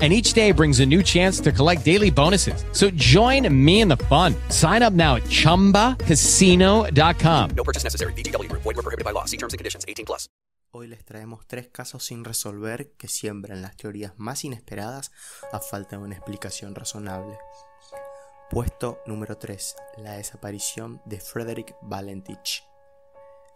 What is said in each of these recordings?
And each day brings a new chance to collect daily bonuses. So join me in the fun. Sign up now at chumbacasino.com. No purchase necessary. VGW Group. Void were prohibited by law. See terms and conditions. 18 plus. Hoy les traemos tres casos sin resolver que siembran las teorías más inesperadas a falta de una explicación razonable. Puesto número 3. La desaparición de Frederick Valentich.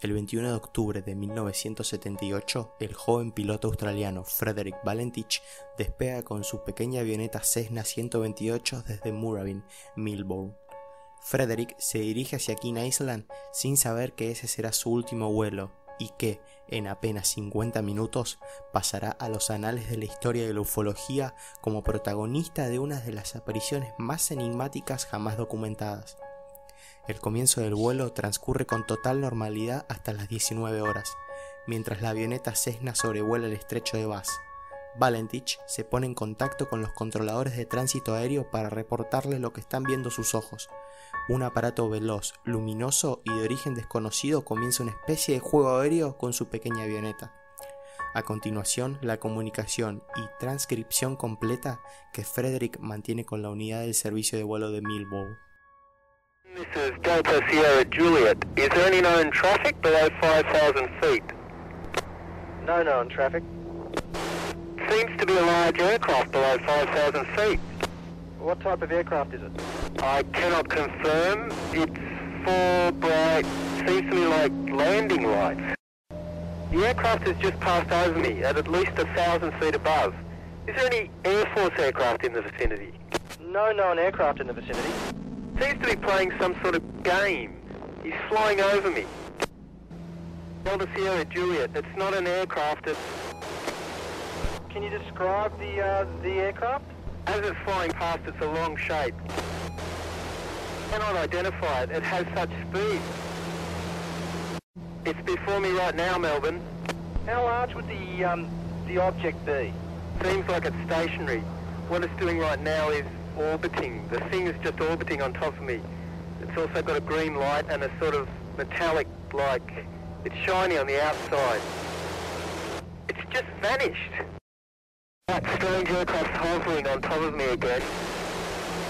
El 21 de octubre de 1978, el joven piloto australiano Frederick Valentich despega con su pequeña avioneta Cessna 128 desde Moorabbin, Melbourne. Frederick se dirige hacia King Island sin saber que ese será su último vuelo y que, en apenas 50 minutos, pasará a los anales de la historia de la ufología como protagonista de una de las apariciones más enigmáticas jamás documentadas. El comienzo del vuelo transcurre con total normalidad hasta las 19 horas, mientras la avioneta Cessna sobrevuela el estrecho de Bass. Valentich se pone en contacto con los controladores de tránsito aéreo para reportarles lo que están viendo sus ojos. Un aparato veloz, luminoso y de origen desconocido comienza una especie de juego aéreo con su pequeña avioneta. A continuación, la comunicación y transcripción completa que Frederick mantiene con la unidad del servicio de vuelo de Milbourne. This is Delta Sierra Juliet. Is there any known traffic below 5,000 feet? No known traffic. Seems to be a large aircraft below 5,000 feet. What type of aircraft is it? I cannot confirm. It's four bright, seems to me like landing lights. The aircraft has just passed over me at at least a thousand feet above. Is there any Air Force aircraft in the vicinity? No known aircraft in the vicinity. Seems to be playing some sort of game. He's flying over me. Delta Sierra Juliet. It's not an aircraft. It's Can you describe the uh, the aircraft? as it's flying past. It's a long shape. Cannot identify it. It has such speed. It's before me right now, Melbourne. How large would the um, the object be? Seems like it's stationary. What it's doing right now is orbiting. The thing is just orbiting on top of me. It's also got a green light and a sort of metallic, like, it's shiny on the outside. It's just vanished. That strange aircraft's hovering on top of me again.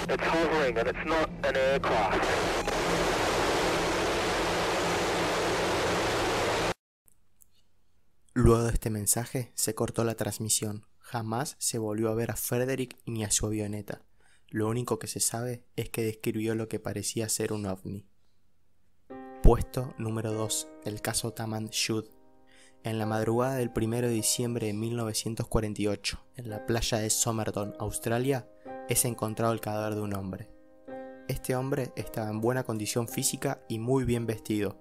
It's hovering and it's not an aircraft. Luego de este mensaje se cortó la transmisión. Jamás se volvió a ver a Frederick ni a su avioneta. Lo único que se sabe es que describió lo que parecía ser un ovni. Puesto número 2. El caso Taman Shud. En la madrugada del 1 de diciembre de 1948, en la playa de Somerton, Australia, es encontrado el cadáver de un hombre. Este hombre estaba en buena condición física y muy bien vestido.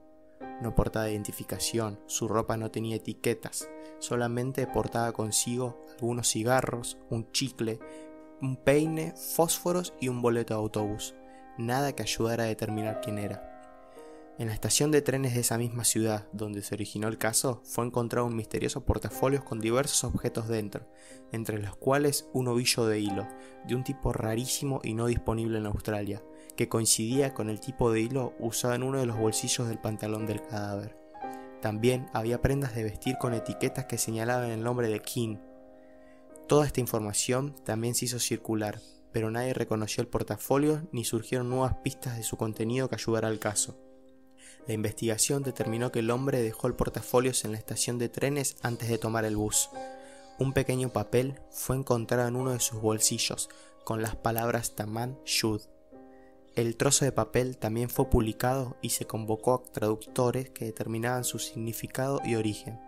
No portaba identificación, su ropa no tenía etiquetas, solamente portaba consigo algunos cigarros, un chicle, un peine, fósforos y un boleto de autobús. Nada que ayudara a determinar quién era. En la estación de trenes de esa misma ciudad donde se originó el caso, fue encontrado un misterioso portafolio con diversos objetos dentro, entre los cuales un ovillo de hilo, de un tipo rarísimo y no disponible en Australia, que coincidía con el tipo de hilo usado en uno de los bolsillos del pantalón del cadáver. También había prendas de vestir con etiquetas que señalaban el nombre de King. Toda esta información también se hizo circular, pero nadie reconoció el portafolio ni surgieron nuevas pistas de su contenido que ayudara al caso. La investigación determinó que el hombre dejó el portafolio en la estación de trenes antes de tomar el bus. Un pequeño papel fue encontrado en uno de sus bolsillos con las palabras Taman Shud. El trozo de papel también fue publicado y se convocó a traductores que determinaban su significado y origen.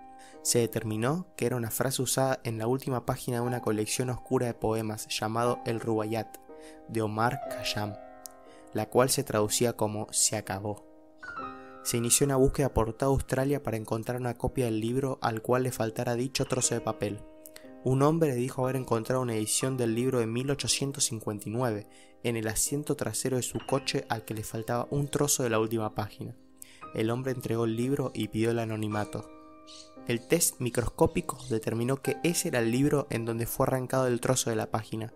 Se determinó que era una frase usada en la última página de una colección oscura de poemas llamado El Rubayat de Omar Khayyam, la cual se traducía como Se acabó. Se inició una búsqueda por toda Australia para encontrar una copia del libro al cual le faltara dicho trozo de papel. Un hombre dijo haber encontrado una edición del libro de 1859 en el asiento trasero de su coche al que le faltaba un trozo de la última página. El hombre entregó el libro y pidió el anonimato. El test microscópico determinó que ese era el libro en donde fue arrancado el trozo de la página.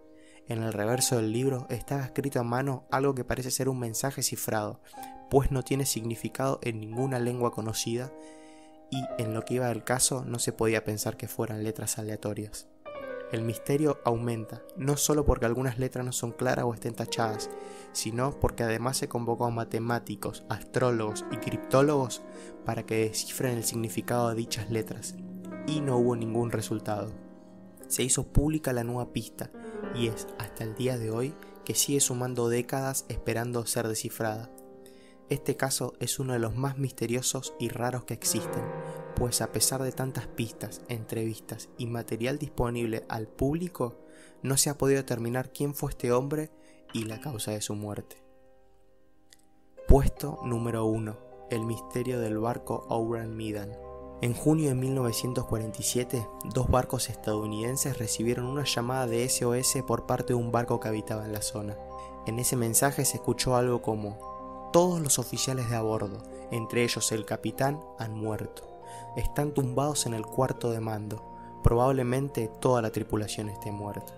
En el reverso del libro estaba escrito a mano algo que parece ser un mensaje cifrado, pues no tiene significado en ninguna lengua conocida y en lo que iba del caso no se podía pensar que fueran letras aleatorias. El misterio aumenta, no solo porque algunas letras no son claras o estén tachadas, sino porque además se convocó a matemáticos, astrólogos y criptólogos para que descifren el significado de dichas letras, y no hubo ningún resultado. Se hizo pública la nueva pista, y es hasta el día de hoy que sigue sumando décadas esperando ser descifrada. Este caso es uno de los más misteriosos y raros que existen, pues a pesar de tantas pistas, entrevistas y material disponible al público, no se ha podido determinar quién fue este hombre y la causa de su muerte. Puesto número 1. El misterio del barco Oran Medan. En junio de 1947, dos barcos estadounidenses recibieron una llamada de SOS por parte de un barco que habitaba en la zona. En ese mensaje se escuchó algo como todos los oficiales de a bordo, entre ellos el capitán, han muerto. Están tumbados en el cuarto de mando. Probablemente toda la tripulación esté muerta.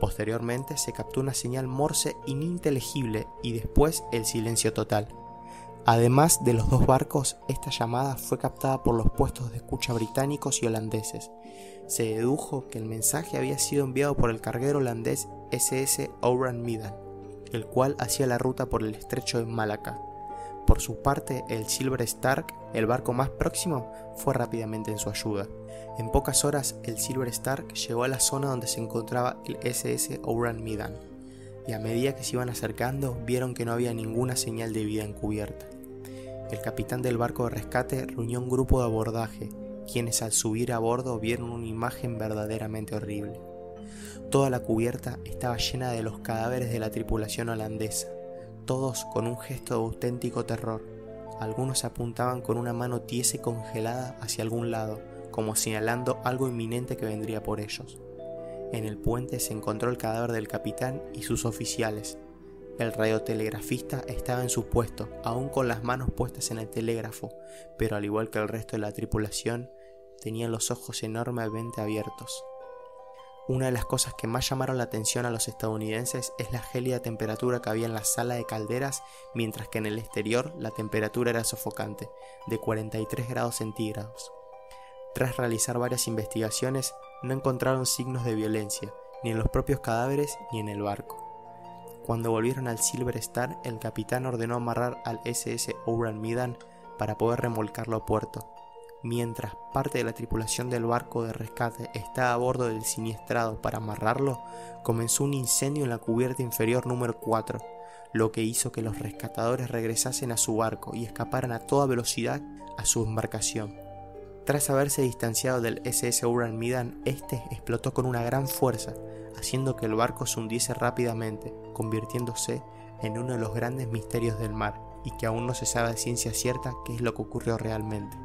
Posteriormente se captó una señal morse ininteligible y después el silencio total. Además de los dos barcos, esta llamada fue captada por los puestos de escucha británicos y holandeses. Se dedujo que el mensaje había sido enviado por el carguero holandés SS Oran Medan el cual hacía la ruta por el estrecho de Malaca. Por su parte, el Silver Stark, el barco más próximo, fue rápidamente en su ayuda. En pocas horas, el Silver Stark llegó a la zona donde se encontraba el SS Oran Medan, y a medida que se iban acercando, vieron que no había ninguna señal de vida encubierta. El capitán del barco de rescate reunió un grupo de abordaje, quienes al subir a bordo vieron una imagen verdaderamente horrible. Toda la cubierta estaba llena de los cadáveres de la tripulación holandesa, todos con un gesto de auténtico terror. Algunos apuntaban con una mano tiesa y congelada hacia algún lado, como señalando algo inminente que vendría por ellos. En el puente se encontró el cadáver del capitán y sus oficiales. El radiotelegrafista estaba en su puesto, aún con las manos puestas en el telégrafo, pero al igual que el resto de la tripulación, tenía los ojos enormemente abiertos. Una de las cosas que más llamaron la atención a los estadounidenses es la gélida temperatura que había en la sala de calderas, mientras que en el exterior la temperatura era sofocante, de 43 grados centígrados. Tras realizar varias investigaciones, no encontraron signos de violencia, ni en los propios cadáveres ni en el barco. Cuando volvieron al Silver Star, el capitán ordenó amarrar al SS Oran Medan para poder remolcarlo a puerto, Mientras parte de la tripulación del barco de rescate estaba a bordo del siniestrado para amarrarlo, comenzó un incendio en la cubierta inferior número 4, lo que hizo que los rescatadores regresasen a su barco y escaparan a toda velocidad a su embarcación. Tras haberse distanciado del SS Uran Midan, este explotó con una gran fuerza, haciendo que el barco se hundiese rápidamente, convirtiéndose en uno de los grandes misterios del mar, y que aún no se sabe de ciencia cierta qué es lo que ocurrió realmente.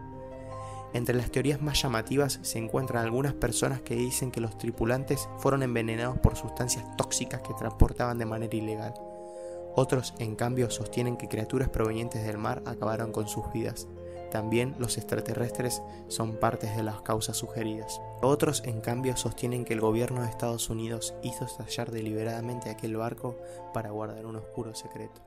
Entre las teorías más llamativas se encuentran algunas personas que dicen que los tripulantes fueron envenenados por sustancias tóxicas que transportaban de manera ilegal. Otros, en cambio, sostienen que criaturas provenientes del mar acabaron con sus vidas, También los extraterrestres son partes de las causas sugeridas. Otros, en cambio, sostienen que el gobierno de Estados Unidos hizo estallar deliberadamente aquel barco para guardar un oscuro secreto.